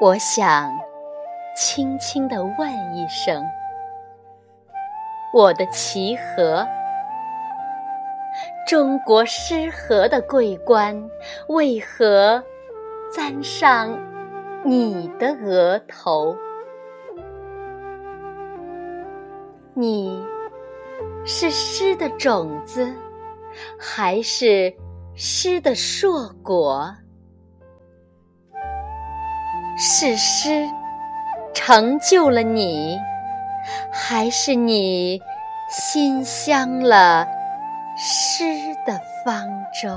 我想轻轻地问一声：我的齐河，中国诗河的桂冠为何簪上你的额头？你是诗的种子，还是诗的硕果？是诗成就了你，还是你馨香了诗的方舟？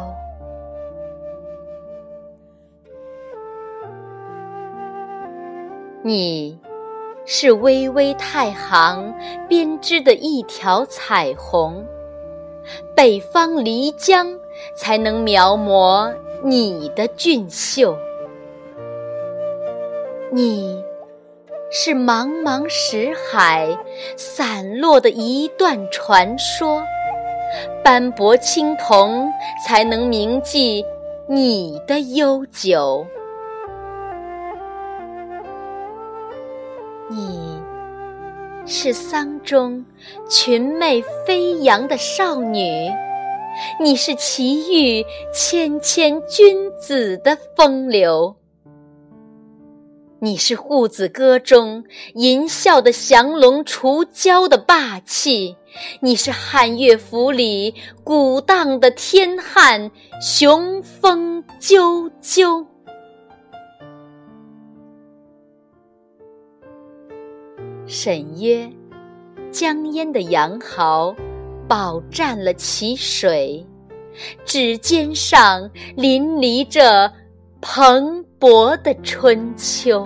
你是巍巍太行编织的一条彩虹，北方漓江才能描摹你的俊秀。你是茫茫石海散落的一段传说，斑驳青铜才能铭记你的悠久。你是桑中群袂飞扬的少女，你是奇遇谦谦君子的风流。你是《护子歌》中吟啸的降龙除蛟的霸气，你是汉乐府里鼓荡的天汉雄风赳赳。沈约，江烟的羊毫，饱蘸了其水，指尖上淋漓着蓬勃的春秋。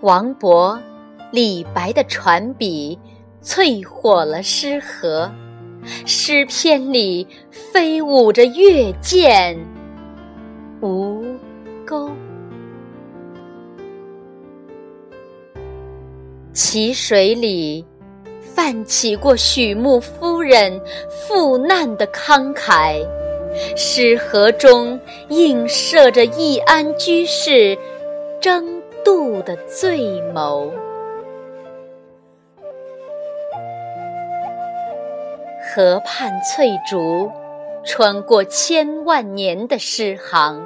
王勃、李白的传笔，淬火了诗河。诗篇里飞舞着月见吴钩。淇水里泛起过许穆夫人赴难的慷慨，诗河中映射着易安居士争。渡的醉眸，河畔翠竹，穿过千万年的诗行，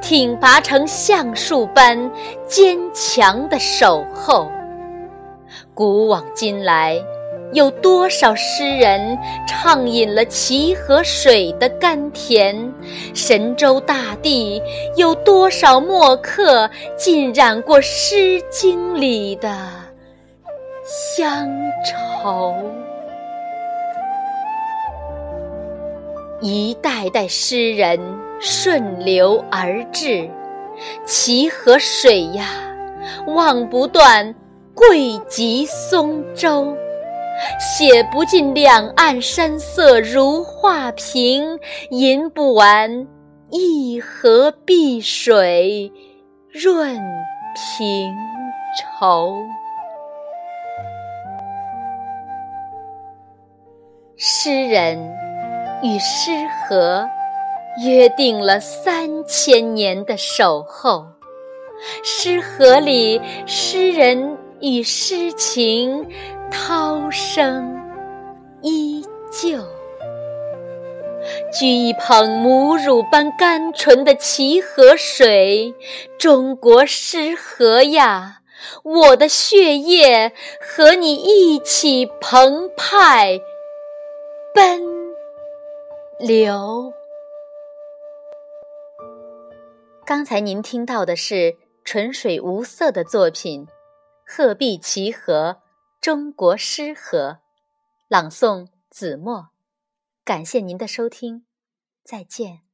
挺拔成橡树般坚强的守候。古往今来。有多少诗人畅饮了齐河水的甘甜？神州大地有多少墨客浸染过《诗经》里的乡愁？一代代诗人顺流而至，齐河水呀，望不断贵极松洲。写不尽两岸山色如画屏，吟不完一河碧水润平愁。诗人与诗河约定了三千年的守候，诗河里诗人与诗情。涛声依旧，掬一捧母乳般甘醇的齐河水，中国诗河呀，我的血液和你一起澎湃奔流。刚才您听到的是纯水无色的作品《鹤壁齐河》。中国诗河，朗诵子墨，感谢您的收听，再见。